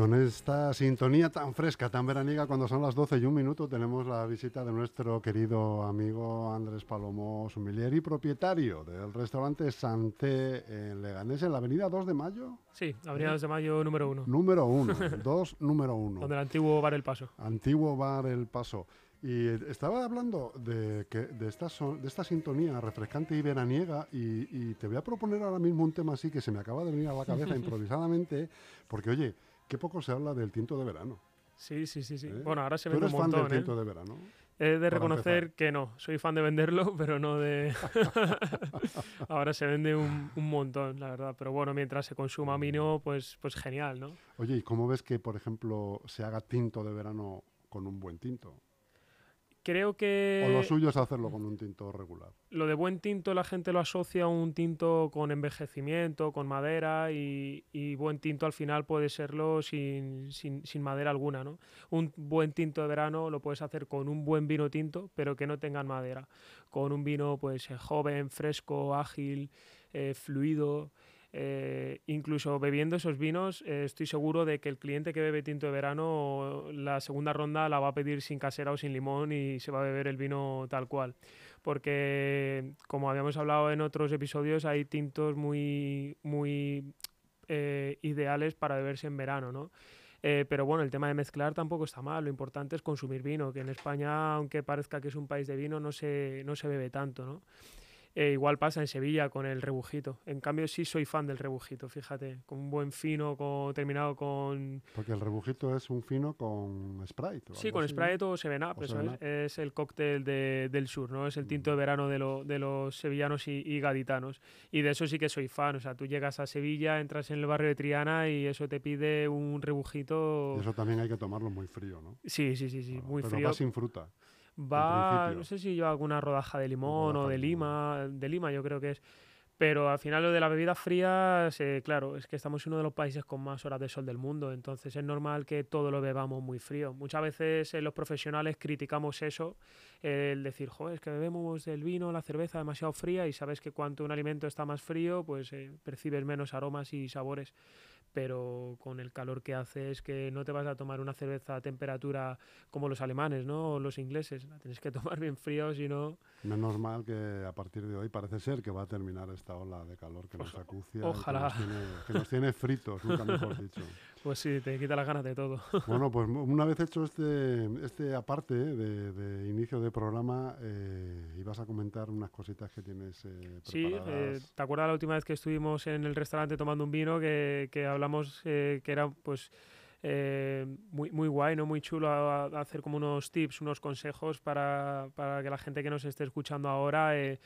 Con esta sintonía tan fresca, tan veraniega, cuando son las 12 y un minuto, tenemos la visita de nuestro querido amigo Andrés Palomo Sumilier y propietario del restaurante Santé en Leganés, en la avenida 2 de Mayo. Sí, avenida 2 de Mayo número 1. Número 1, 2, número 1. Donde el antiguo bar El Paso. Antiguo bar El Paso. Y estaba hablando de, que, de, esta, de esta sintonía refrescante y veraniega y, y, te voy a proponer ahora mismo un tema así que se me acaba de venir a la cabeza improvisadamente, porque oye, qué poco se habla del tinto de verano. Sí, sí, sí, sí. ¿Eh? Bueno, ahora se vende un montón, fan del ¿eh? tinto de verano? He de reconocer que no, soy fan de venderlo, pero no de... ahora se vende un, un, montón, la verdad. Pero bueno, mientras se consuma vino, pues, pues genial, ¿no? Oye, ¿y cómo ves que, por ejemplo, se haga tinto de verano con un buen tinto? Creo que... O lo suyo es hacerlo con un tinto regular. Lo de buen tinto la gente lo asocia a un tinto con envejecimiento, con madera y, y buen tinto al final puede serlo sin, sin, sin, madera alguna, ¿no? Un buen tinto de verano lo puedes hacer con un buen vino tinto pero que no tengan madera. Con un vino pues joven, fresco, ágil, eh, fluido... Eh, incluso bebiendo esos vinos, eh, estoy seguro de que el cliente que bebe tinto de verano, la segunda ronda la va a pedir sin casera o sin limón y se va a beber el vino tal cual. Porque, como habíamos hablado en otros episodios, hay tintos muy, muy eh, ideales para beberse en verano, ¿no? Eh, pero bueno, el tema de mezclar tampoco está mal. Lo importante es consumir vino, que en España, aunque parezca que es un país de vino, no se, no se bebe tanto, ¿no? Eh, igual pasa en Sevilla con el rebujito. En cambio, sí soy fan del rebujito, fíjate, con un buen fino con, terminado con... Porque el rebujito es un fino con Sprite. sí, con así, Sprite o Seven Up, O eso Seven es, es, el cóctel de, del sur, ¿no? Es el tinto de verano de, lo, de los sevillanos y, y, gaditanos. Y de eso sí que soy fan, o sea, tú llegas a Sevilla, entras en el barrio de Triana y eso te pide un rebujito... Y eso también hay que tomarlo muy frío, ¿no? Sí, sí, sí, sí, Claro, muy pero frío. va sin fruta. Va, no sé si lleva alguna rodaja de limón o de lima, de lima yo creo que es. Pero al final lo de la bebida fría, se- claro, es que estamos en uno de los países con más horas de sol del mundo, entonces es normal que todo lo bebamos muy frío. Muchas veces eh, los profesionales criticamos eso, eh, el decir, joder, es que bebemos el vino, la cerveza demasiado fría y sabes que cuanto un alimento está más frío, pues eh, percibes menos aromas y sabores. Pero con el calor que hace es que no te vas a tomar una cerveza a temperatura como los alemanes, ¿no? O los ingleses. La tienes que tomar bien frío, si no... Menos mal que a partir de hoy parece ser que va a terminar esta ola de calor que nos acucia. que ojalá. nos tiene- Que nos tiene, fritos, nunca mejor dicho. Pues sí, te quita las ganas de todo. Bueno, pues una vez hecho este, este aparte de, de inicio de programa, eh, ibas a comentar unas cositas que tienes eh, Sí, eh, preparadas. ¿te acuerdas la última vez que estuvimos en el restaurante tomando un vino que, que hablamos eh, que era pues eh, muy, muy guay, ¿no? Muy chulo a- a hacer como unos tips, unos consejos para, para que la gente que nos esté escuchando ahora eh,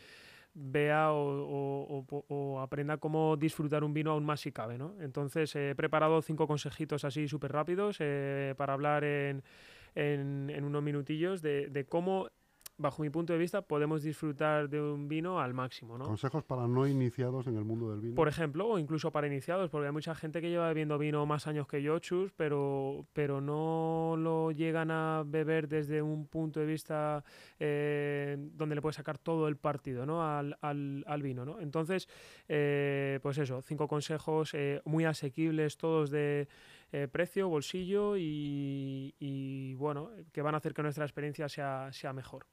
vea o, o- aprenda cómo disfrutar un vino aún más si cabe, ¿no? Entonces eh, he preparado cinco consejitos así súper rápidos eh, para hablar en, en, en unos minutillos de cómo, bajo mi punto de vista, podemos disfrutar de un vino al máximo, ¿no? Consejos para no iniciados en el mundo del vino. Por ejemplo, o incluso para iniciados, porque hay mucha gente que lleva bebiendo vino más años que yo, chus, pero, pero no lo llegan a beber desde un punto de vista eh, donde le puedes sacar todo el partido ¿no? al, al- al vino. ¿no? Entonces, eh, pues eso, cinco consejos eh, muy asequibles, todos de eh, precio, bolsillo y, bueno, que van a hacer que nuestra experiencia sea, sea mejor.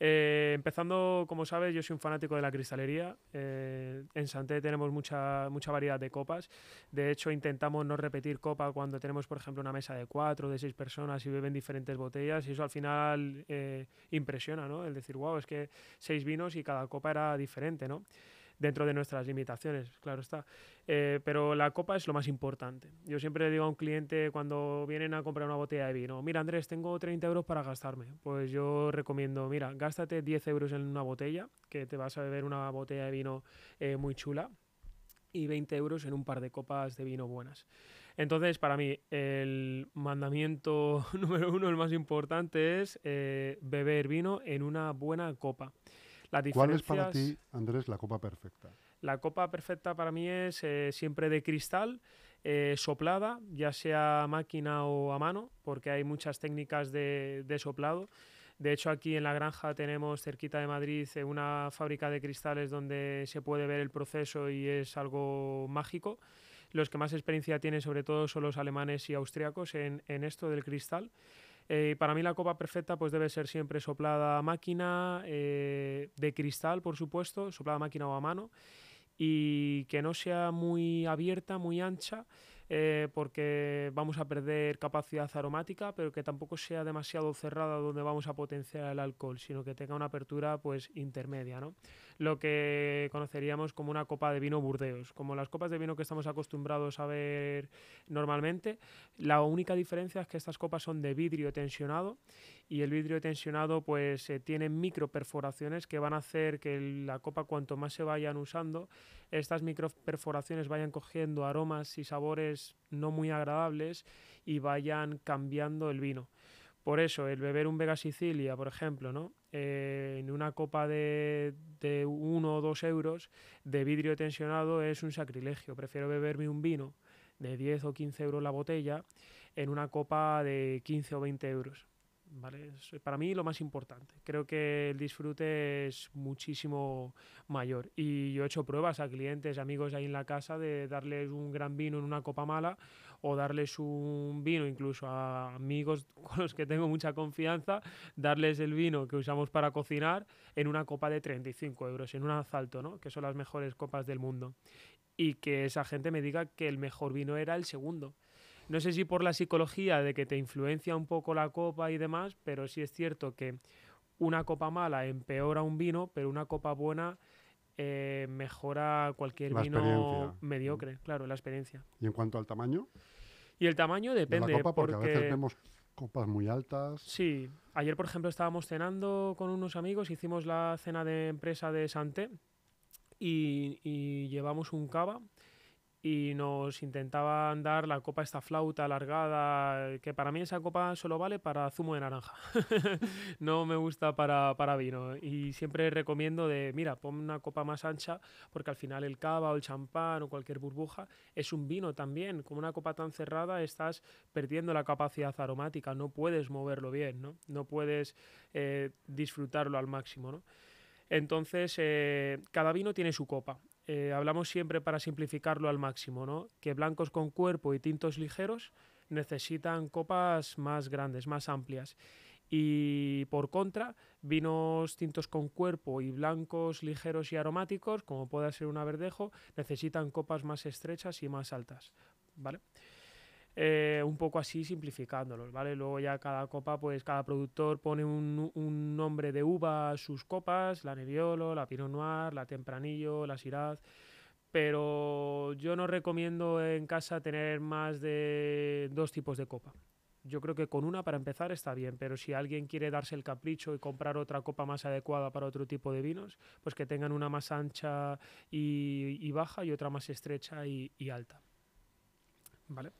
Eh, empezando, como sabes, yo soy un fanático de la cristalería. Eh, en Santé tenemos mucha, mucha variedad de copas. De hecho, intentamos no repetir copa cuando tenemos, por ejemplo, una mesa de cuatro, de seis personas y beben diferentes botellas. Y eso al final eh, impresiona, ¿no? El decir, wow, es que seis vinos y cada copa era diferente, ¿no? Dentro de nuestras limitaciones, claro está. Eh, pero la copa es lo más importante. Yo siempre le digo a un cliente cuando vienen a comprar una botella de vino, mira Andrés, tengo 30 euros para gastarme. Pues yo recomiendo, mira, gástate 10 euros en una botella, que te vas a beber una botella de vino eh, muy chula, y 20 euros en un par de copas de vino buenas. Entonces, para mí, el mandamiento número uno, el más importante, es eh, beber vino en una buena copa. ¿Cuál es para ti, Andrés, la copa perfecta? la copa perfecta para mí es eh, siempre de cristal, eh, soplada, ya sea a máquina o a mano, porque hay muchas técnicas de, de soplado. De hecho, aquí en la granja tenemos cerquita de Madrid eh, una fábrica de cristales donde se puede ver el proceso y es algo mágico. Los que más experiencia tienen sobre todo son los alemanes y austriacos en, en esto del cristal. Eh, para mí la copa perfecta pues debe ser siempre soplada a máquina, eh, de cristal por supuesto, soplada a máquina o a mano y que no sea muy abierta, muy ancha eh, porque vamos a perder capacidad aromática, pero que tampoco sea demasiado cerrada donde vamos a potenciar el alcohol, sino que tenga una apertura pues intermedia, ¿no? Lo que conoceríamos como una copa de vino Burdeos, como las copas de vino que estamos acostumbrados a ver normalmente. La única diferencia es que estas copas son de vidrio tensionado y el vidrio tensionado pues eh, tiene micro perforaciones que van a hacer que la copa cuanto más se vayan usando estas micro perforaciones vayan cogiendo aromas y sabores no muy agradables y vayan cambiando el vino. Por eso, el beber un Vega Sicilia, por ejemplo, ¿no? Eh, en una copa de, de uno o dos euros de vidrio tensionado es un sacrilegio. Prefiero beberme un vino de 10 o 15 euros la botella en una copa de 15 o 20 euros. ¿vale? Es para mí lo más importante. Creo que el disfrute es muchísimo mayor. Y yo he hecho pruebas a clientes, amigos ahí en la casa, de darles un gran vino en una copa mala o darles un vino incluso a amigos con los que tengo mucha confianza, darles el vino que usamos para cocinar en una copa de 35 euros, en un asalto, ¿no? que son las mejores copas del mundo. Y que esa gente me diga que el mejor vino era el segundo no sé si por la psicología de que te influencia un poco la copa y demás, pero sí es cierto que una copa mala empeora un vino, pero una copa buena eh, mejora cualquier vino mediocre, claro, la experiencia. ¿Y en cuanto al tamaño? Y el tamaño depende. porque, a veces vemos copas muy altas. Sí, ayer por ejemplo estábamos cenando con unos amigos, hicimos la cena de empresa de Santé y, y llevamos un cava y nos intentaban dar la copa esta flauta alargada, que para mí esa copa solo vale para zumo de naranja. no me gusta para, para, vino. Y siempre recomiendo de, mira, pon una copa más ancha, porque al final el cava o el champán o cualquier burbuja es un vino también. Como una copa tan cerrada estás perdiendo la capacidad aromática, no puedes moverlo bien, ¿no? No puedes eh, disfrutarlo al máximo, ¿no? Entonces, eh, cada vino tiene su copa eh, hablamos siempre para simplificarlo al máximo, ¿no? que blancos con cuerpo y tintos ligeros necesitan copas más grandes, más amplias. Y por contra, vinos tintos con cuerpo y blancos ligeros y aromáticos, como puede ser un verdejo, necesitan copas más estrechas y más altas. ¿Vale? Eh, un poco así simplificándolos, ¿vale? Luego ya cada copa, pues cada productor pone un, nombre de uva a sus copas, la Nebbiolo, la Pinot Noir, la Tempranillo, la Shiraz, pero yo no recomiendo en casa tener más de dos tipos de copa. Yo creo que con una para empezar está bien, pero si alguien quiere darse el capricho y comprar otra copa más adecuada para otro tipo de vinos, pues que tengan una más ancha y, baja y otra más estrecha y alta. ¿Vale?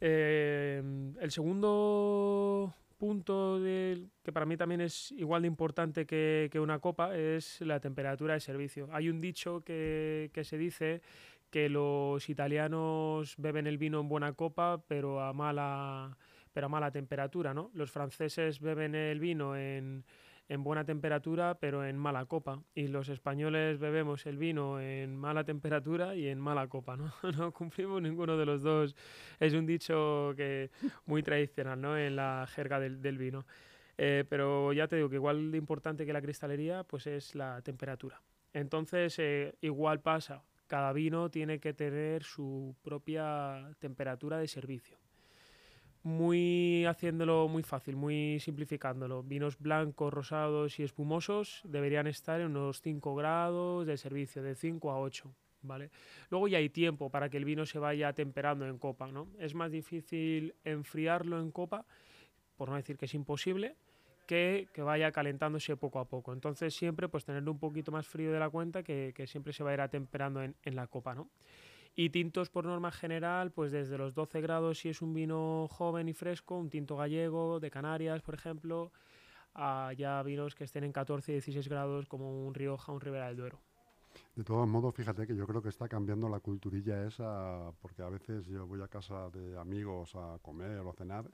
Eh, el segundo punto que para mí también es igual de importante que, una copa es la temperatura de servicio. Hay un dicho que, se dice que los italianos beben el vino en buena copa, pero a mala, pero a mala temperatura, ¿no? Los franceses beben el vino en, en buena temperatura, pero en mala copa. Y los españoles bebemos el vino en mala temperatura y en mala copa, ¿no? no cumplimos ninguno de los dos. Es un dicho que muy tradicional, ¿no? En la jerga del, vino. Eh, pero ya te digo que igual de importante que la cristalería, pues es la temperatura. Entonces, eh, igual pasa, cada vino tiene que tener su propia temperatura de servicio muy haciéndolo muy fácil, muy simplificándolo. Vinos blancos, rosados y espumosos deberían estar en unos 5 grados de servicio, de 5 a 8. ¿Vale? Luego ya hay tiempo para que el vino se vaya temperando en copa. ¿no? Es más difícil enfriarlo en copa, por no decir que es imposible, que, que vaya calentándose poco a poco. Entonces siempre pues tenerlo un poquito más frío de la cuenta que, que siempre se va a ir atemperando en, en la copa. ¿no? Y tintos por norma general, pues desde los 12 grados si es un vino joven y fresco, un tinto gallego de Canarias, por ejemplo, a ya vinos que estén en 14 y 16 grados como un Rioja, un Ribera del Duero. De todos modos, fíjate que yo creo que está cambiando la culturilla esa, porque a veces yo voy a casa de amigos a comer o a cenar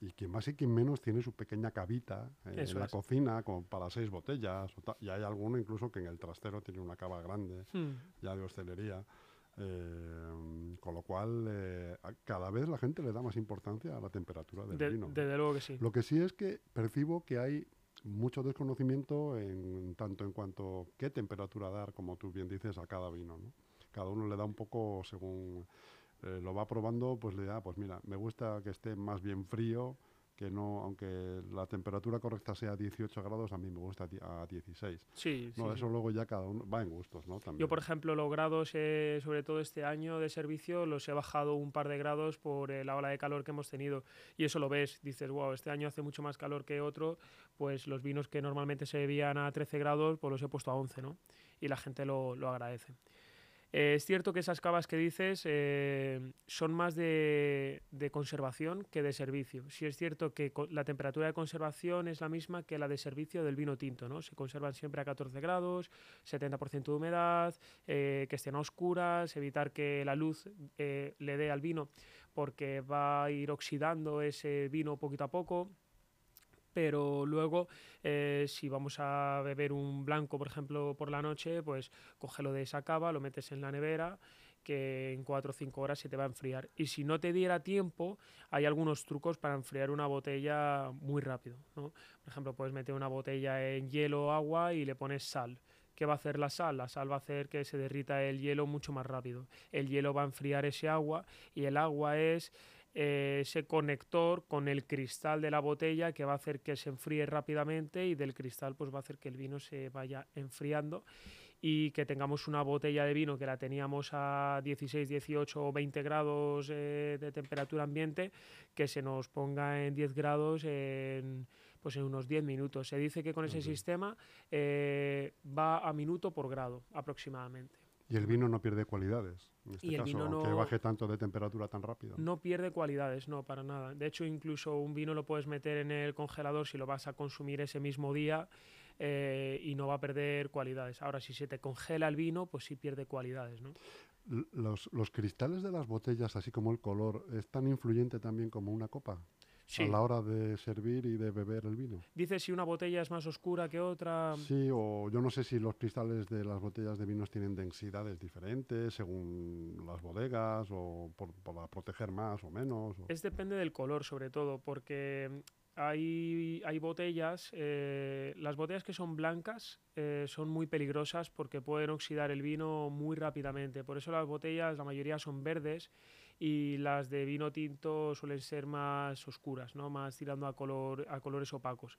y quien más y quien menos tiene su pequeña cabita eh, en la cocina como para seis botellas y hay alguno incluso que en el trastero tiene una cava grande, hmm. ya de hostelería. Eh, con lo cual, eh, cada vez la gente le da más importancia a la temperatura del vino. Desde luego que sí. Lo que sí es que percibo que hay mucho desconocimiento en tanto en cuanto qué temperatura dar, como tú bien dices, a cada vino. ¿no? Cada uno le da un poco según eh, lo va probando, pues le da, pues mira, me gusta que esté más bien frío, que no, aunque la temperatura correcta sea 18 grados, a mí me gusta a 16. Sí, no, eso luego ya cada uno va en gustos, ¿no? Yo, por ejemplo, los grados, eh, sobre todo este año de servicio, los he bajado un par de grados por eh, la ola de calor que hemos tenido. Y eso lo ves, dices, wow, este año hace mucho más calor que otro, pues los vinos que normalmente se bebían a 13 grados, pues los he puesto a 11, ¿no? Y la gente lo, lo agradece. Eh, es cierto que esas cavas que dices eh, son más de, conservación que de servicio. Sí es cierto que la temperatura de conservación es la misma que la de servicio del vino tinto, ¿no? Se conservan siempre a 14 grados, 70% de humedad, eh, que estén oscuras, evitar que la luz le dé al vino porque va a ir oxidando ese vino poquito a poco pero luego eh, si vamos a beber un blanco, por ejemplo, por la noche, pues cógelo de esa cava, lo metes en la nevera que en 4 o 5 horas se te va a enfriar. Y si no te diera tiempo, hay algunos trucos para enfriar una botella muy rápido. ¿no? Por ejemplo, puedes meter una botella en hielo o agua y le pones sal. ¿Qué va a hacer la sal? La sal va a hacer que se derrita el hielo mucho más rápido. El hielo va a enfriar ese agua y el agua es eh, ese conector con el cristal de la botella que va a hacer que se enfríe rápidamente y del cristal pues va a hacer que el vino se vaya enfriando y que tengamos una botella de vino que la teníamos a 16, 18 o 20 grados eh, de temperatura ambiente que se nos ponga en 10 grados en pues en unos 10 minutos. Se dice que con ese sistema eh, va a minuto por grado aproximadamente. Y el vino no pierde cualidades, en este caso, aunque baje tanto de temperatura tan rápido. No pierde cualidades, no, para nada. De hecho, incluso un vino lo puedes meter en el congelador si lo vas a consumir ese mismo día eh, y no va a perder cualidades. Ahora, si se te congela el vino, pues sí pierde cualidades, ¿no? Los, los cristales de las botellas, así como el color, ¿es tan influyente también como una copa? A la hora de servir y de beber el vino. Dice si una botella es más oscura que otra. Sí, o yo no sé si los cristales de las botellas de vinos tienen densidades diferentes según las bodegas o por, para proteger más o menos. Es depende del color sobre todo, porque hay, hay botellas, eh, las botellas que son blancas eh, son muy peligrosas porque pueden oxidar el vino muy rápidamente. Por eso las botellas, la mayoría son verdes y las de vino tinto suelen ser más oscuras, ¿no? más tirando a, color, a colores opacos.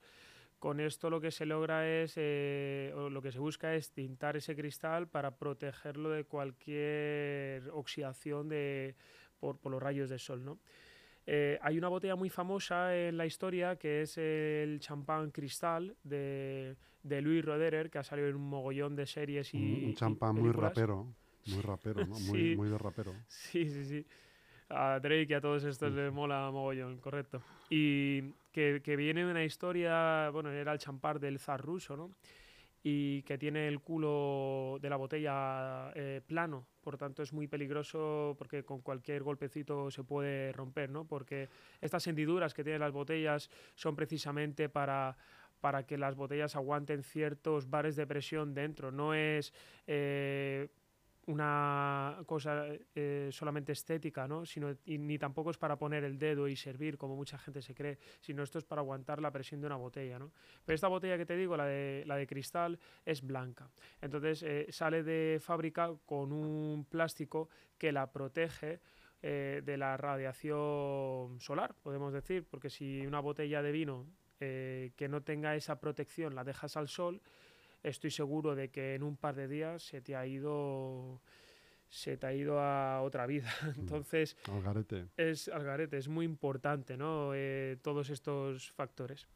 Con esto lo que se logra es, eh, o lo que se busca es tintar ese cristal para protegerlo de cualquier oxidación de, por, por los rayos del sol. ¿no? Eh, hay una botella muy famosa en la historia que es el champán cristal de, de Louis Roderer, que ha salido en un mogollón de series y. Un champán muy rapero, muy rapero, ¿no? muy, muy de rapero. Sí, sí, sí a Drake y a todos estos les mola mogollón, correcto. Y que, que viene una historia, bueno, era el champán del zar ruso, ¿no? Y que tiene el culo de la botella eh, plano, por tanto es muy peligroso porque con cualquier golpecito se puede romper, ¿no? Porque estas hendiduras que tienen las botellas son precisamente para para que las botellas aguanten ciertos bares de presión dentro. No es eh, una cosa eh, solamente estética, ¿no? Sino, ni tampoco es para poner el dedo y servir, como mucha gente se cree, sino esto es para aguantar la presión de una botella. ¿no? Pero esta botella que te digo, la de, la de cristal, es blanca. Entonces eh, sale de fábrica con un plástico que la protege eh, de la radiación solar, podemos decir, porque si una botella de vino que no tenga esa protección la dejas al sol, estoy seguro de que en un par de días se te ha ido se te ha ido a otra vida. Mm. Entonces, Algarete. es Algarete, es muy importante, ¿no? Eh, todos estos factores.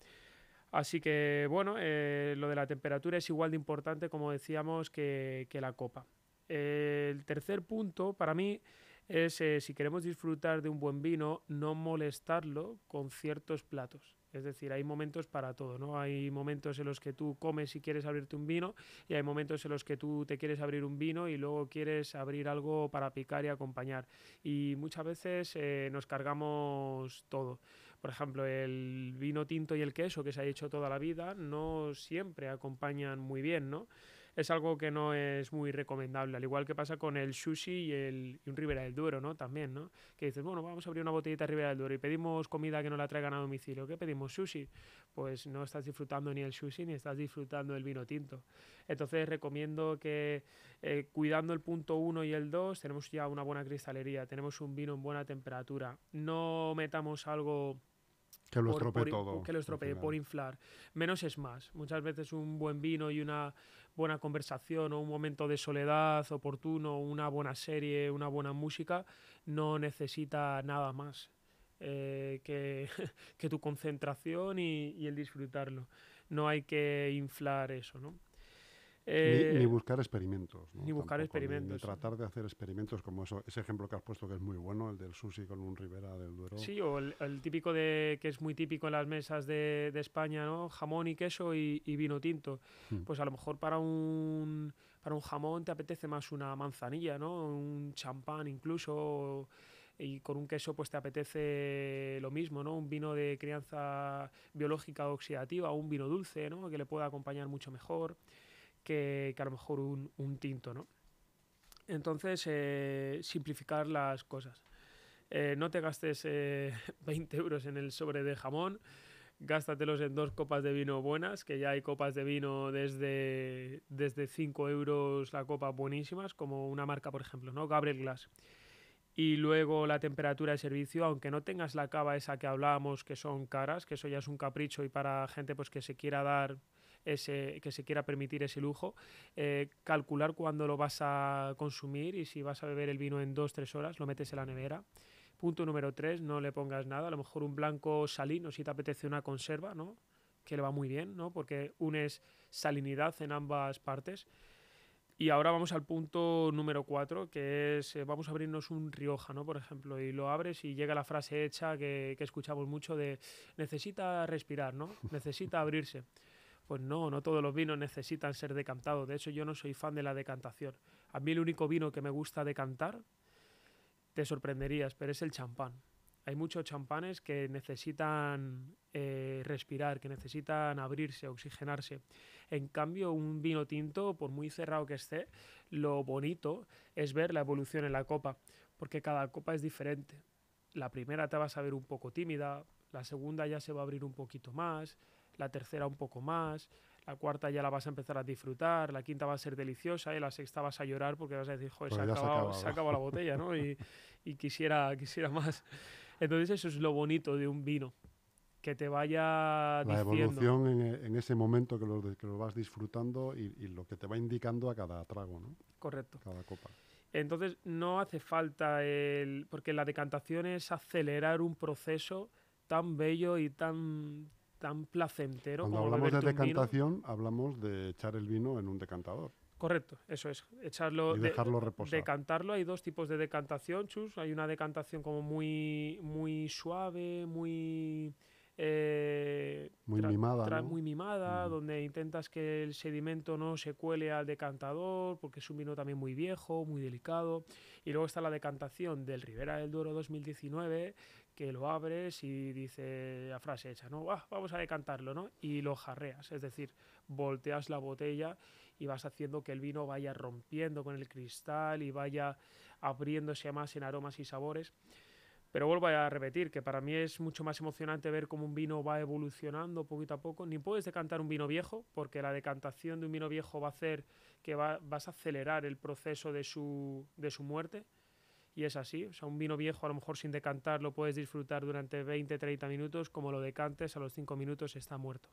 Así que, bueno, eh, lo de la temperatura es igual de importante, como decíamos, que, que la copa. el tercer punto, para mí, es eh, si queremos disfrutar de un buen vino, no molestarlo con ciertos platos. Es decir, hay momentos para todo, ¿no? Hay momentos en los que tú comes y quieres abrirte un vino y hay momentos en los que tú te quieres abrir un vino y luego quieres abrir algo para picar y acompañar. Y muchas veces eh, nos cargamos todo. Por ejemplo, el vino tinto y el queso que se ha hecho toda la vida no siempre acompañan muy bien, ¿no? Es algo que no es muy recomendable, al igual que pasa con el sushi y, el, y un Ribera del Duero, ¿no? También, ¿no? Que dices, bueno, vamos a abrir una botellita de Ribera del Duero y pedimos comida que no la traigan a domicilio. ¿Qué pedimos? Sushi. Pues no estás disfrutando ni el sushi ni estás disfrutando el vino tinto. Entonces recomiendo que eh, cuidando el punto 1 y el 2 tenemos ya una buena cristalería, tenemos un vino en buena temperatura. No metamos algo que lo estropee todo. Que lo estropee por inflar. Menos es más. Muchas veces un buen vino y una buena conversación o un momento de soledad oportuno, una buena serie, una buena música, no necesita nada más eh, que, tu concentración y, y, el disfrutarlo. No hay que inflar eso, ¿no? Ni, eh, buscar experimentos. Ni buscar experimentos. Ni, tratar de hacer experimentos como eso, ese ejemplo que has puesto que es muy bueno, el del sushi con un Ribera del Duero. Sí, o el, típico de que es muy típico en las mesas de, de España, ¿no? Jamón y queso y, vino tinto. Hmm. Pues a lo mejor para un, para un jamón te apetece más una manzanilla, ¿no? Un champán incluso y con un queso pues te apetece lo mismo, ¿no? Un vino de crianza biológica oxidativa, o un vino dulce, ¿no? Que le pueda acompañar mucho mejor que, a lo mejor un, un tinto, ¿no? Entonces, eh, simplificar las cosas. Eh, no te gastes 20 eh, euros en el sobre de jamón, gástatelos en dos copas de vino buenas, que ya hay copas de vino desde, desde 5 euros la copa buenísimas, como una marca, por ejemplo, ¿no? Gabriel Glass. Y luego la temperatura de servicio, aunque no tengas la cava esa que hablábamos, que son caras, que eso ya es un capricho y para gente pues que se quiera dar ese, que se quiera permitir ese lujo, eh, calcular cuándo lo vas a consumir y si vas a beber el vino en dos, tres horas, lo metes en la nevera. Punto número tres, no le pongas nada, a lo mejor un blanco salino si te apetece una conserva, ¿no? que le va muy bien, ¿no? porque unes salinidad en ambas partes. Y ahora vamos al punto número cuatro, que es, eh, vamos a abrirnos un Rioja, ¿no? Por ejemplo, y lo abres y llega la frase hecha que, que escuchamos mucho de necesita respirar, ¿no? Necesita abrirse. Pues no, no todos los vinos necesitan ser decantados. De hecho, yo no soy fan de la decantación. A mí el único vino que me gusta decantar, te sorprenderías, pero es el champán. Hay muchos champanes que necesitan eh, respirar, que necesitan abrirse, oxigenarse. En cambio, un vino tinto, por muy cerrado que esté, lo bonito es ver la evolución en la copa, porque cada copa es diferente. La primera te va a saber un poco tímida, la segunda ya se va a abrir un poquito más, la tercera un poco más, la cuarta ya la vas a empezar a disfrutar, la quinta va a ser deliciosa y la sexta vas a llorar porque vas a decir, joder, se, ha acabado, se, la botella, ¿no? Y, y, quisiera, quisiera más. Entonces eso es lo bonito de un vino, que te vaya La evolución en, en, ese momento que lo, que lo vas disfrutando y, y, lo que te va indicando a cada trago, ¿no? Correcto. Cada copa. Entonces no hace falta el... porque la decantación es acelerar un proceso tan bello y tan, tan placentero. Cuando hablamos de decantación, hablamos de echar el vino en un decantador. Correcto, eso es. Echarlo. Y dejarlo reposar. Decantarlo. Hay dos tipos de decantación, Chus. Hay una decantación como muy, muy suave, muy. Eh, muy mimada. Muy mimada, donde intentas que el sedimento no se cuele al decantador, porque es un vino también muy viejo, muy delicado. Y luego está la decantación del Ribera del Duero 2019, que lo abres y dice la frase hecha, ¿no? Ah, vamos a decantarlo, ¿no? Y lo jarreas, es decir, volteas la botella y vas haciendo que el vino vaya rompiendo con el cristal y vaya abriéndose más en aromas y sabores. Pero vuelvo a repetir que para mí es mucho más emocionante ver cómo un vino va evolucionando poquito a poco. Ni puedes decantar un vino viejo, porque la decantación de un vino viejo va a hacer que vas a acelerar el proceso de su, de su muerte y es así. O sea, un vino viejo a lo mejor sin decantar lo puedes disfrutar durante 20, 30 minutos, como lo decantes a los 5 minutos está muerto.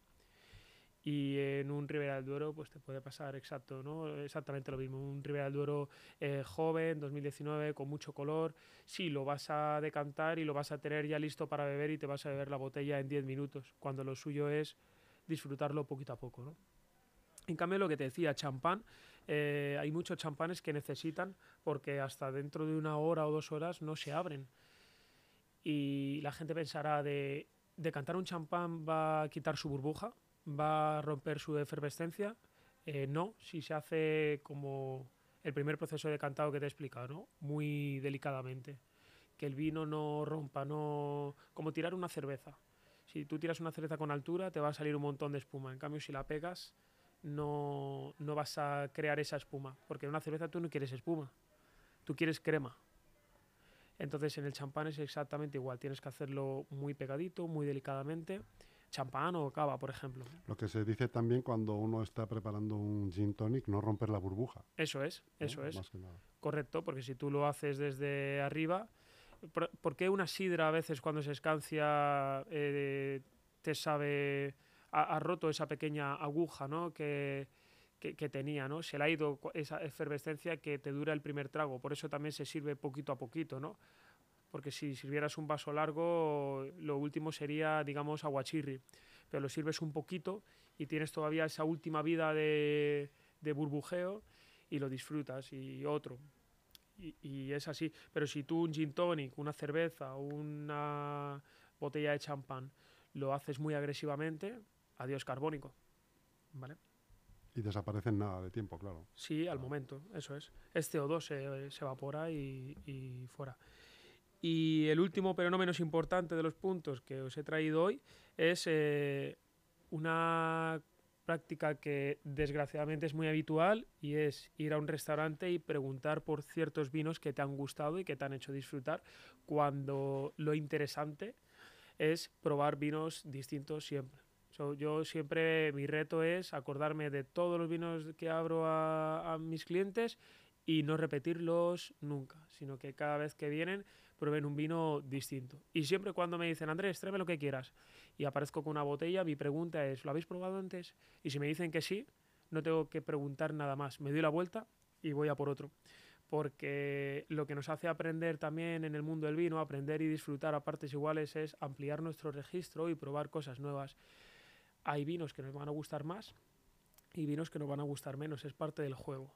Y en un Ribera del Duero pues te puede pasar exacto, ¿no? exactamente lo mismo. Un Ribera del Duero eh, joven, 2019, con mucho color. Sí, lo vas a decantar y lo vas a tener ya listo para beber y te vas a beber la botella en 10 minutos, cuando lo suyo es disfrutarlo poquito a poco. ¿no? En cambio, lo que te decía, champán, eh, hay muchos champanes que necesitan porque hasta dentro de una hora o dos horas no se abren. Y la gente pensará de, de cantar un champán va a quitar su burbuja, va a romper su efervescencia. Eh, no, si se hace como el primer proceso de cantado que te he explicado, muy delicadamente. Que el vino no rompa, no como tirar una cerveza. Si tú tiras una cerveza con altura, te va a salir un montón de espuma. En cambio, si la pegas, no, no vas a crear esa espuma. Porque en una cerveza tú no quieres espuma, tú quieres crema. Entonces en el champán es exactamente igual, tienes que hacerlo muy pegadito, muy delicadamente. Champán o cava, por ejemplo. Lo que se dice también cuando uno está preparando un gin tonic, no romper la burbuja. Eso es, ¿no? eso es. Más que nada. Correcto, porque si tú lo haces desde arriba, ¿por, por qué una sidra a veces cuando se escancia eh, te sabe, ha, roto esa pequeña aguja ¿no? que, que, que tenía, ¿no? se le ha ido esa efervescencia que te dura el primer trago, por eso también se sirve poquito a poquito, ¿no? porque si sirvieras un vaso largo, lo último sería, digamos, aguachirri, pero lo sirves un poquito y tienes todavía esa última vida de, de burbujeo y lo disfrutas y otro. Y, y es así. Pero si tú un gin tonic, una cerveza, una botella de champán, lo haces muy agresivamente, adiós carbónico. ¿Vale? Y desaparece en nada de tiempo, claro. Sí, al momento, eso es. Es CO2, se, se evapora y, y fuera. Y el último, pero no menos importante de los puntos que os he traído hoy es eh, una práctica que desgraciadamente es muy habitual y es ir a un restaurante y preguntar por ciertos vinos que te han gustado y que te han hecho disfrutar cuando lo interesante es probar vinos distintos siempre. So, yo siempre, mi reto es acordarme de todos los vinos que abro a, a mis clientes y no repetirlos nunca, sino que cada vez que vienen prueben un vino distinto. Y siempre cuando me dicen, Andrés, tráeme lo que quieras, y aparezco con una botella, mi pregunta es, ¿lo habéis probado antes? Y si me dicen que sí, no tengo que preguntar nada más. Me doy la vuelta y voy a por otro. Porque lo que nos hace aprender también en el mundo del vino, aprender y disfrutar a partes iguales, es ampliar nuestro registro y probar cosas nuevas. Hay vinos que nos van a gustar más y vinos que nos van a gustar menos, es parte del juego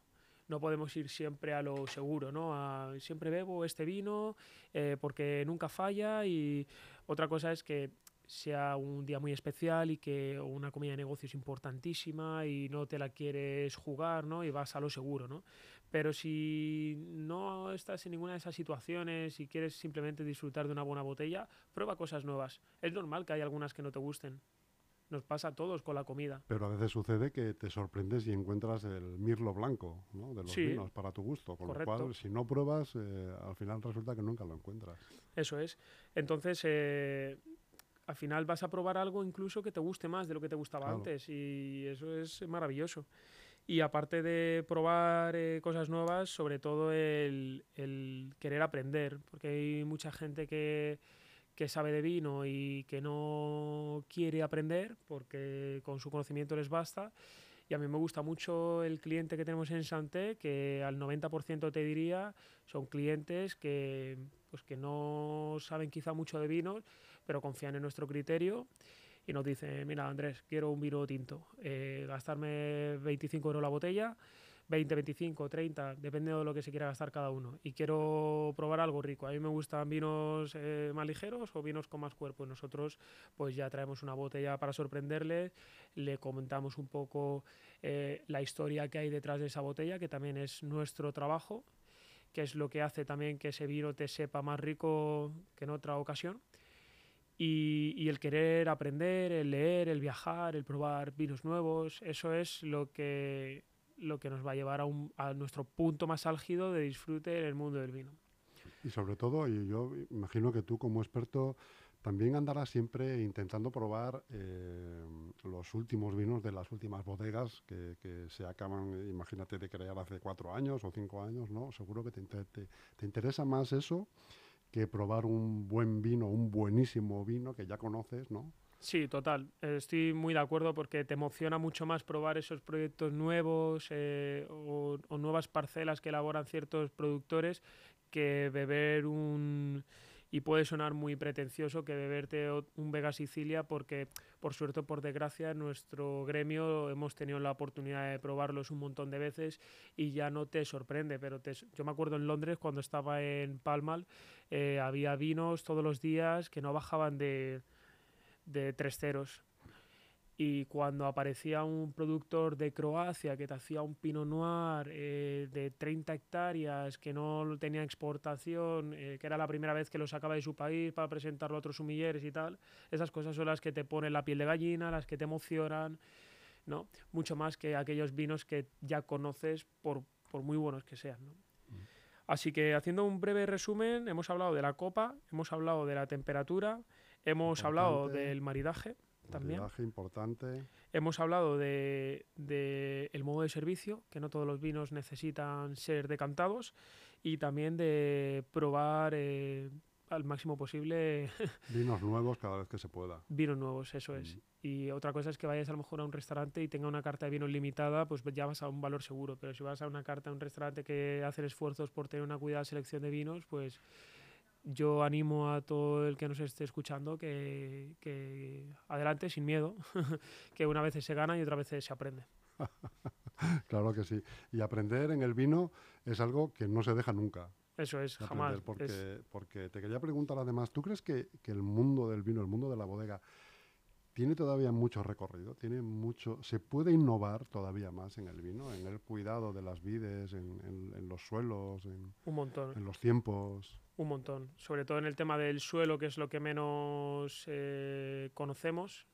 no podemos ir siempre a lo seguro, ¿no? Siempre bebo este vino eh, porque nunca falla y otra cosa es que sea un día muy especial y que una comida de negocios importantísima y no te la quieres jugar, ¿no? Y vas a lo seguro, ¿no? Pero si no estás en ninguna de esas situaciones y quieres simplemente disfrutar de una buena botella, prueba cosas nuevas. Es normal que hay algunas que no te gusten. Nos pasa a todos con la comida. Pero a veces sucede que te sorprendes y encuentras el mirlo blanco ¿no? de los Sí. vinos para tu gusto. Con Correcto. lo cual, si no pruebas, eh, al final resulta que nunca lo encuentras. Eso es. Entonces, eh, al final vas a probar algo incluso que te guste más de lo que te gustaba Claro. antes y eso es maravilloso. Y aparte de probar eh, cosas nuevas, sobre todo el, el querer aprender, porque hay mucha gente que, que sabe de vino y que no quiere aprender porque con su conocimiento les basta. Y a mí me gusta mucho el cliente que tenemos en Santé, que al 90% te diría son clientes que, pues que no saben quizá mucho de vinos, pero confían en nuestro criterio y nos dicen, mira Andrés, quiero un vino tinto, eh, gastarme 25 euros la botella, 20, 25, 30, depende de lo que se quiera gastar cada uno. Y quiero probar algo rico. A mí me gustan vinos eh, más ligeros o vinos con más cuerpo. Nosotros pues ya traemos una botella para sorprenderle, le comentamos un poco eh, la historia que hay detrás de esa botella, que también es nuestro trabajo, que es lo que hace también que ese vino te sepa más rico que en otra ocasión. Y, y el querer aprender, el leer, el viajar, el probar vinos nuevos, eso es lo que, lo que nos va a llevar a, un- a nuestro punto más álgido de disfrute en el mundo del vino. Y sobre todo, y yo imagino que tú como experto también andarás siempre intentando probar eh, los últimos vinos de las últimas bodegas que, se acaban, imagínate, de crear hace cuatro años o cinco años, ¿no? Seguro que te, te- te interesa más eso que probar un buen vino, un buenísimo vino que ya conoces, ¿no? Sí, total. Estoy muy de acuerdo porque te emociona mucho más probar esos proyectos nuevos eh, o, nuevas parcelas que elaboran ciertos productores que beber un... Y puede sonar muy pretencioso que beberte un Vega Sicilia porque, por suerte por desgracia, en nuestro gremio hemos tenido la oportunidad de probarlos un montón de veces y ya no te sorprende. Pero te yo me acuerdo en Londres cuando estaba en Palmal, eh, había vinos todos los días que no bajaban de, de tres ceros. Y cuando aparecía un productor de Croacia que te hacía un Pinot Noir eh, de 30 hectáreas, que no tenía exportación, eh, que era la primera vez que lo sacaba de su país para presentarlo a otros sumilleres y tal, esas cosas son las que te ponen la piel de gallina, las que te emocionan. ¿no? Mucho más que aquellos vinos que ya conoces por, por muy buenos que sean, ¿no? Mm. Así que haciendo un breve resumen, hemos hablado de la copa, hemos hablado de la temperatura, hemos hablado Importante. del maridaje también. Maridaje importante. Hemos hablado de, de el modo de servicio, que no todos los vinos necesitan ser decantados, y también de probar eh, al máximo posible Vinos nuevos cada vez que se pueda. vinos nuevos, eso es. Mm. Y otra cosa es que vayas a lo mejor a un restaurante y tenga una carta de vinos limitada, pues ya vas a un valor seguro. Pero si vas a una carta a un restaurante que hace esfuerzos por tener una cuidada selección de vinos, pues yo animo a todo el que nos esté escuchando que, que adelante, sin miedo, que una vez se gana y otra vez se aprende. Claro que sí. Y aprender en el vino es algo que no se deja nunca. Eso es, jamás. Porque, Es- porque te quería preguntar además, ¿tú crees que, que el mundo del vino, el mundo de la bodega, tiene todavía mucho recorrido? ¿Tiene mucho, ¿Se puede innovar todavía más en el vino? En el cuidado de las vides, en, en- en los suelos, en, un montón. en los tiempos. Un montón. Sobre todo en el tema del suelo, que es lo que menos eh, conocemos.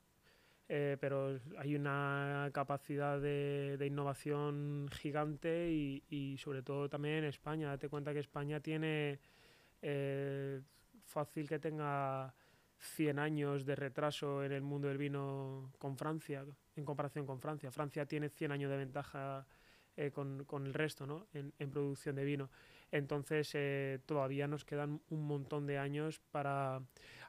eh, pero hay una capacidad de, de innovación gigante y, y sobre todo también en España. Date cuenta que España tiene eh, fácil que tenga 100 años de retraso en el mundo del vino con Francia, en comparación con Francia. Francia tiene 100 años de ventaja eh, con, con el resto ¿no? en, en producción de vino. Entonces eh, todavía nos quedan un montón de años para,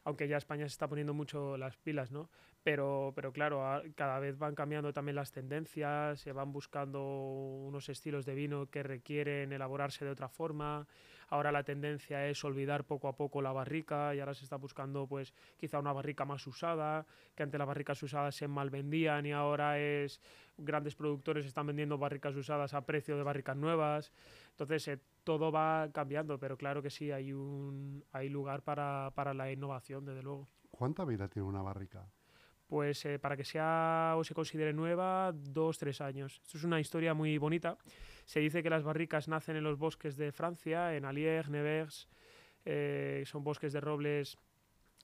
aunque ya España se está poniendo mucho las pilas, ¿no? Pero, pero claro, a- cada vez van cambiando también las tendencias, se van buscando unos estilos de vino que requieren elaborarse de otra forma. Ahora la tendencia es olvidar poco a poco la barrica y ahora se está buscando pues quizá una barrica más usada, que antes las barricas usadas se mal vendían y ahora es grandes productores están vendiendo barricas usadas a precio de barricas nuevas. Entonces eh, todo va cambiando, pero claro que sí, hay, un, hay lugar para, para la innovación, desde luego. ¿Cuánta vida tiene una barrica? Pues eh, para que sea o se considere nueva, dos, tres años. Esto es una historia muy bonita. Se dice que las barricas nacen en los bosques de Francia, en Allier, Nevers, eh, son bosques de robles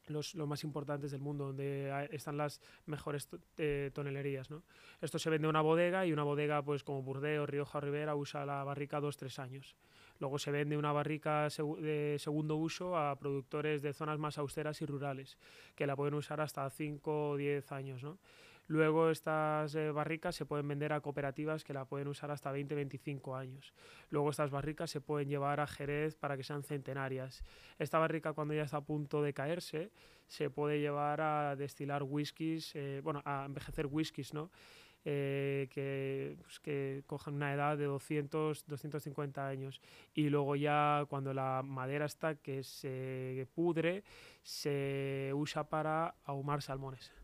los, los más importantes del mundo, donde están las mejores eh, tonelerías. ¿no? Esto se vende a una bodega y una bodega pues como Burdeos, Rioja o Rivera usa la barrica dos, tres años. Luego se vende una barrica de segundo uso a productores de zonas más austeras y rurales, que la pueden usar hasta 5 o 10 años. ¿no? Luego estas eh, barricas se pueden vender a cooperativas que la pueden usar hasta 20-25 años. Luego estas barricas se pueden llevar a Jerez para que sean centenarias. Esta barrica cuando ya está a punto de caerse se puede llevar a destilar whiskies, eh, bueno, a envejecer whiskies, ¿no? Eh, que, pues, que cojan una edad de 200, 250 años. Y luego ya cuando la madera está que se pudre, se usa para ahumar salmones.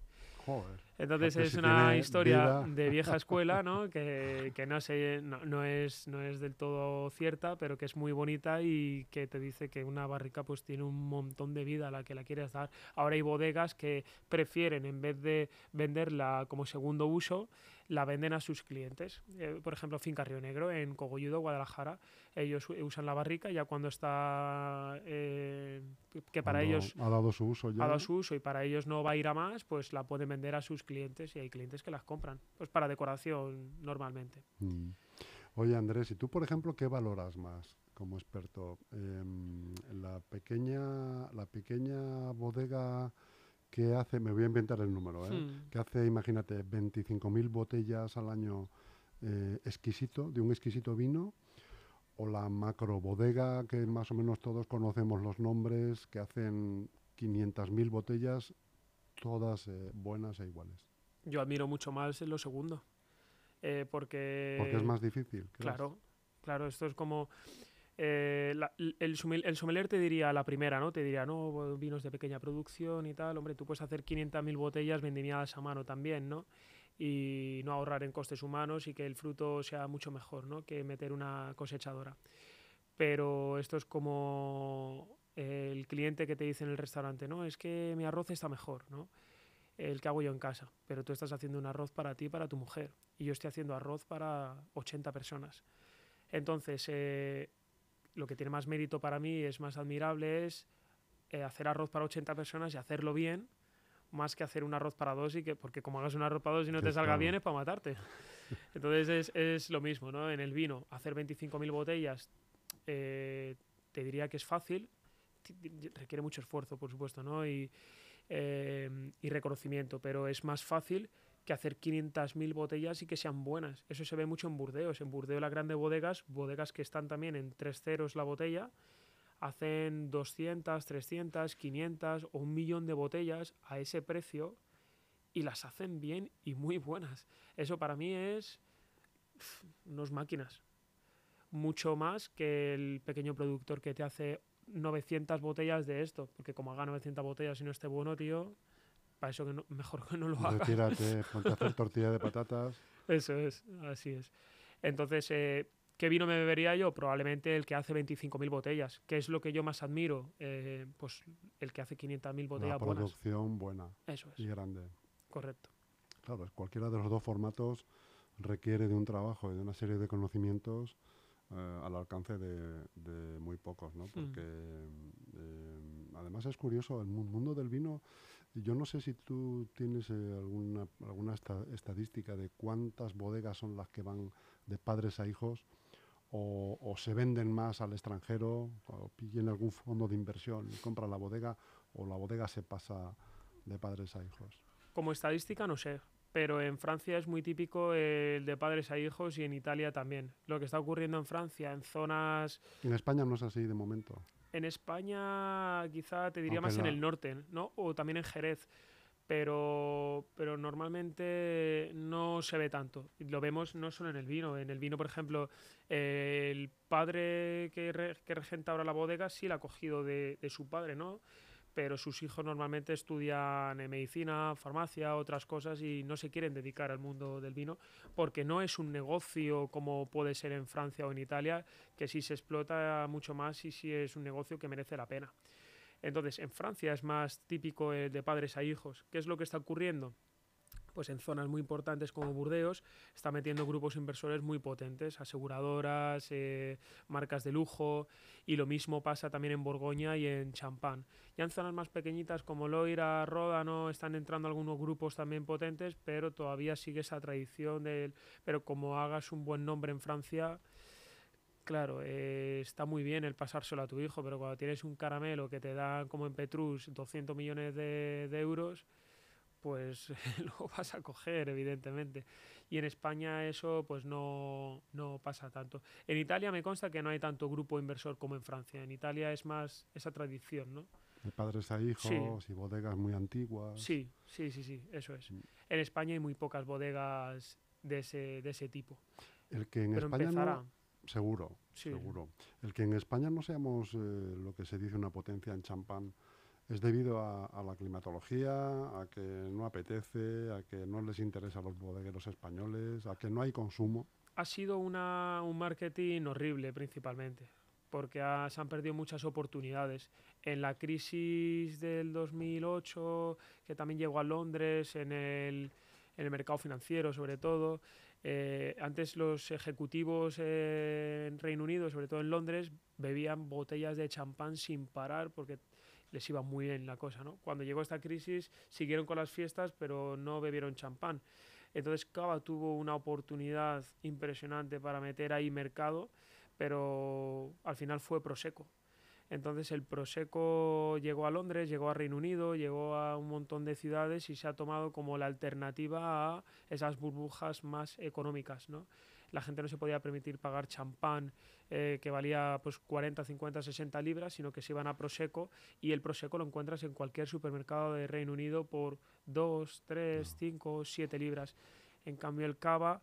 Joder. Entonces es una historia vida. de vieja escuela, ¿no? Que, que no, sé, no, no es, no es del todo cierta, pero que es muy bonita y que te dice que una barrica pues tiene un montón de vida a la que la quieres dar. Ahora hay bodegas que prefieren, en vez de venderla como segundo uso, la venden a sus clientes. Eh, por ejemplo, Finca Río Negro, en Cogolludo, Guadalajara, ellos usan la barrica ya cuando está... eh, que para Cuando ellos Ha dado su uso ya. ha dado su uso y para ellos no va a ir a más, pues la pueden vender a sus clientes y hay clientes que las compran, pues para decoración normalmente. Mm. Oye, Andrés, ¿y tú, por ejemplo, qué valoras más como experto? Em, la, pequeña, la pequeña bodega que hace, me voy a inventar el número, ¿eh? Hmm. que hace, imagínate, 25.000 botellas al año eh, exquisito, de un exquisito vino, o la macro bodega, que más o menos todos conocemos los nombres, que hacen 500.000 botellas, todas eh, buenas e iguales. Yo admiro mucho más lo segundo, eh, porque... Porque es más difícil. Claro, claro, esto es como... eh, la- el, el sommelier te diría la primera, ¿no? Te diría, no, vinos de pequeña producción y tal. Hombre, tú puedes hacer 500.000 botellas vendimiadas a mano también, ¿no? Y no ahorrar en costes humanos y que el fruto sea mucho mejor, ¿no? Que meter una cosechadora. Pero esto es como el cliente que te dice en el restaurante, no, es que mi arroz está mejor, ¿no? El que hago yo en casa, pero tú estás haciendo un arroz para ti para tu mujer, y yo estoy haciendo arroz para 80 personas. Entonces, eh, lo que tiene más mérito para mí, es más admirable, es eh, hacer arroz para 80 personas y hacerlo bien, más que hacer un arroz para dos y que, porque como hagas un arroz para dos y no te salga bien es para matarte. Entonces es, es, lo mismo, ¿no? En el vino, hacer 25.000 botellas eh, te diría que es fácil, requiere mucho esfuerzo, por supuesto, ¿no? Y, eh, y reconocimiento, pero es más fácil que hacer 500.000 botellas y que sean buenas. Eso se ve mucho en Burdeos. En Burdeos las grandes bodegas, bodegas que están también en tres ceros la botella, hacen 200, 300, 500 o un millón de botellas a ese precio y las hacen bien y muy buenas. Eso para mí es unos máquinas. Mucho más que el pequeño productor que te hace 900 botellas de esto, porque como haga 900 botellas y no esté bueno, tío, para eso que mejor que no lo haga. Retírate, ponte a hacer tortilla de patatas. Eso es, así es. Entonces, eh, ¿qué vino me bebería yo? Probablemente el que hace 25.000 botellas. ¿Qué es lo que yo más admiro? Eh, pues el que hace 500.000 botellas Una producción buena. Eso es. Y grande. Correcto. Claro, cualquiera de los dos formatos requiere de un trabajo y de una serie de conocimientos eh, al alcance de, muy pocos, ¿no? Hmm. Porque además es curioso, el mundo del vino yo no sé si tú tienes eh, alguna, alguna estadística de cuántas bodegas son las que van de padres a hijos o, se venden más al extranjero o pillen algún fondo de inversión y compran la bodega o la bodega se pasa de padres a hijos. Como estadística no sé, pero en Francia es muy típico el de padres a hijos y en Italia también. Lo que está ocurriendo en Francia, en zonas... En España no es así de momento. En España quizá te diría más en el norte, ¿no? O también en Jerez. Pero, pero normalmente no se ve tanto. Lo vemos no solo en el vino. En el vino, por ejemplo, el padre que, que regenta ahora la bodega sí la ha cogido de, de su padre, ¿no? pero sus hijos normalmente estudian medicina, farmacia, otras cosas y no se quieren dedicar al mundo del vino porque no es un negocio como puede ser en Francia o en Italia, que sí se explota mucho más y sí es un negocio que merece la pena. Entonces, en Francia es más típico de padres a hijos. ¿Qué es lo que está ocurriendo? pues en zonas muy importantes como Burdeos está metiendo grupos inversores muy potentes, aseguradoras, eh, marcas de lujo y lo mismo pasa también en Borgoña y en Champán. Ya en zonas más pequeñitas como Loira, Ródano están entrando algunos grupos también potentes, pero todavía sigue esa tradición del pero como hagas un buen nombre en Francia Claro, eh, está muy bien el pasárselo a tu hijo, pero cuando tienes un caramelo que te da, como en Petrus, 200 millones de euros, pues lo vas a coger, evidentemente. Y en España eso pues no, no, pasa tanto. En Italia me consta que no hay tanto grupo inversor como en Francia. En Italia es más esa tradición, ¿no? De padres a hijos y bodegas muy antiguas. Sí, sí, sí, sí, eso es. Mm. En España hay muy pocas bodegas de ese, de ese tipo. El que en España no, seguro, seguro. El que en España no seamos eh, lo que se dice una potencia en champán es debido a, la climatología, a que no apetece, a que no les interesa a los bodegueros españoles, a que no hay consumo. Ha sido una, un marketing horrible principalmente, porque se han perdido muchas oportunidades. En la crisis del 2008, que también llegó a Londres, en el, en el mercado financiero sobre todo, eh, antes los ejecutivos en Reino Unido, sobre todo en Londres, bebían botellas de champán sin parar porque les iba muy bien la cosa, ¿no? Cuando llegó esta crisis siguieron con las fiestas, pero no bebieron champán. Entonces Cava tuvo una oportunidad impresionante para meter ahí mercado, pero al final fue Prosecco. Entonces el Prosecco llegó a Londres, llegó a Reino Unido, llegó a un montón de ciudades y se ha tomado como la alternativa a esas burbujas más económicas, ¿no? la gente no se podía permitir pagar champán eh, que valía pues 40, 50, 60 libras, sino que se iban a Prosecco y el Prosecco lo encuentras en cualquier supermercado de Reino Unido por 2, 3, 5, 7 libras. En cambio el Cava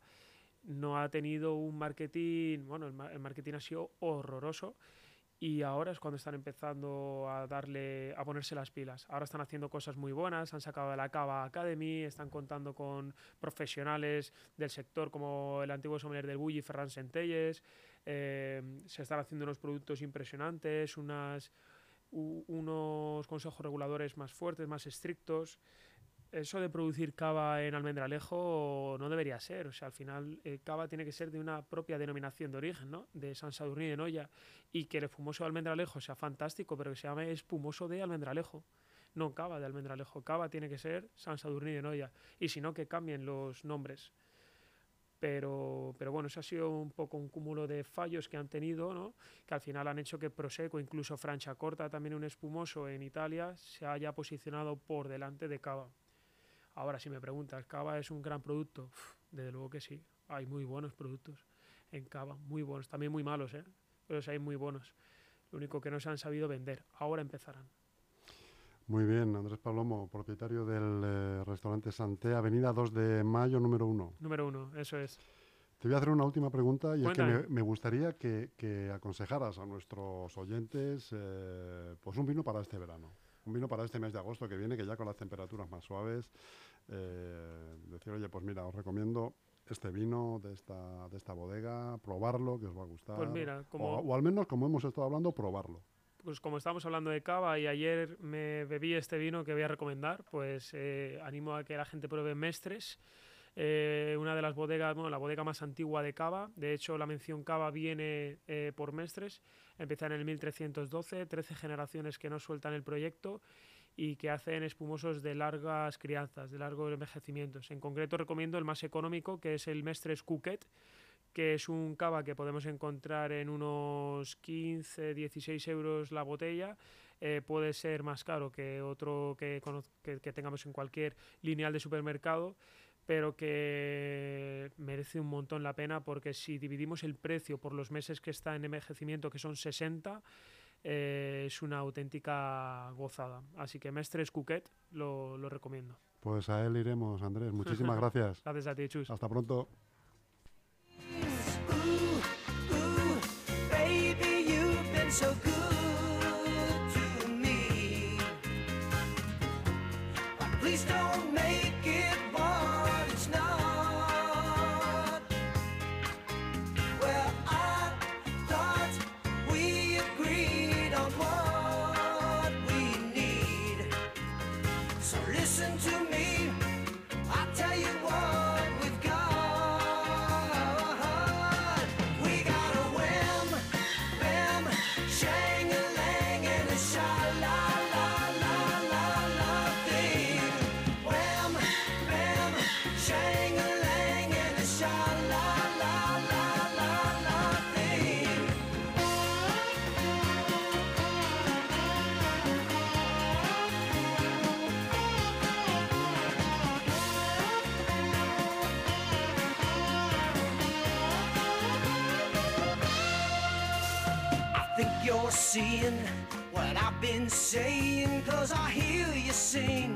no ha tenido un marketing, bueno, el marketing ha sido horroroso y ahora es cuando están empezando a darle a ponerse las pilas. Ahora están haciendo cosas muy buenas, han sacado de la Cava Academy, están contando con profesionales del sector como el antiguo sommelier del Bulli, Ferran Centelles, eh, se están haciendo unos productos impresionantes, unas unos consejos reguladores más fuertes, más estrictos eso de producir cava en almendralejo no debería ser. O sea, al final eh, cava tiene que ser de una propia denominación de origen, ¿no? De San Sadurní de Noya. Y que el espumoso de almendralejo sea fantástico, pero que se llame espumoso de almendralejo. no Cava de Almendralejo. Cava tiene que ser San Sadurní de Noya. Y si no, que cambien los nombres. Pero, pero bueno, eso ha sido un poco un cúmulo de fallos que han tenido, ¿no? que al final han hecho que Prosecco, incluso Franciacorta, también un espumoso en Italia, se haya posicionado por delante de Cava. Ahora, si me preguntas, ¿Cava es un gran producto? desde luego que sí. Hay muy buenos productos en Cava, muy buenos. También muy malos, ¿eh? pero sí hay muy buenos. Lo único que no se han sabido vender. Ahora empezarán. Muy bien, Andrés Palomo, propietario del eh, restaurante Santé, Avenida 2 de Mayo, número 1. Número 1, eso es. Te voy a hacer una última pregunta y es que me, gustaría que, aconsejaras a nuestros oyentes eh, pues un vino para este verano, un vino para este mes de agosto que viene, que ya con las temperaturas más suaves, eh, decir, oye, pues mira, os recomiendo este vino de esta, de esta bodega, probarlo, que os va a gustar. Pues mira, como... o al menos, como hemos estado hablando, probarlo pues como estamos hablando de cava y ayer me bebí este vino que voy a recomendar, pues eh, animo a que la gente pruebe Mestres, eh, una de las bodegas, bueno, la bodega más antigua de cava. De hecho, la mención cava viene eh, por Mestres. Empieza en el 1312, 13 generaciones que no sueltan el proyecto y que hacen espumosos de largas crianzas, de largos envejecimientos. En concreto recomiendo el más económico, que es el Mestres Cuquet, que es un cava que podemos encontrar en unos 15, 16 euros la botella. Eh, puede ser más caro que otro que, que, tengamos en cualquier lineal de supermercado, pero que merece un montón la pena porque si dividimos el precio por los meses que está en envejecimiento, que son 60, eh, es una auténtica gozada. Así que Mestres Cuquet lo, lo recomiendo. Pues a él iremos, Andrés. Muchísimas gracias. gracias a ti, Chus. Hasta pronto. so good you're seeing what I've been saying, cause I hear you singing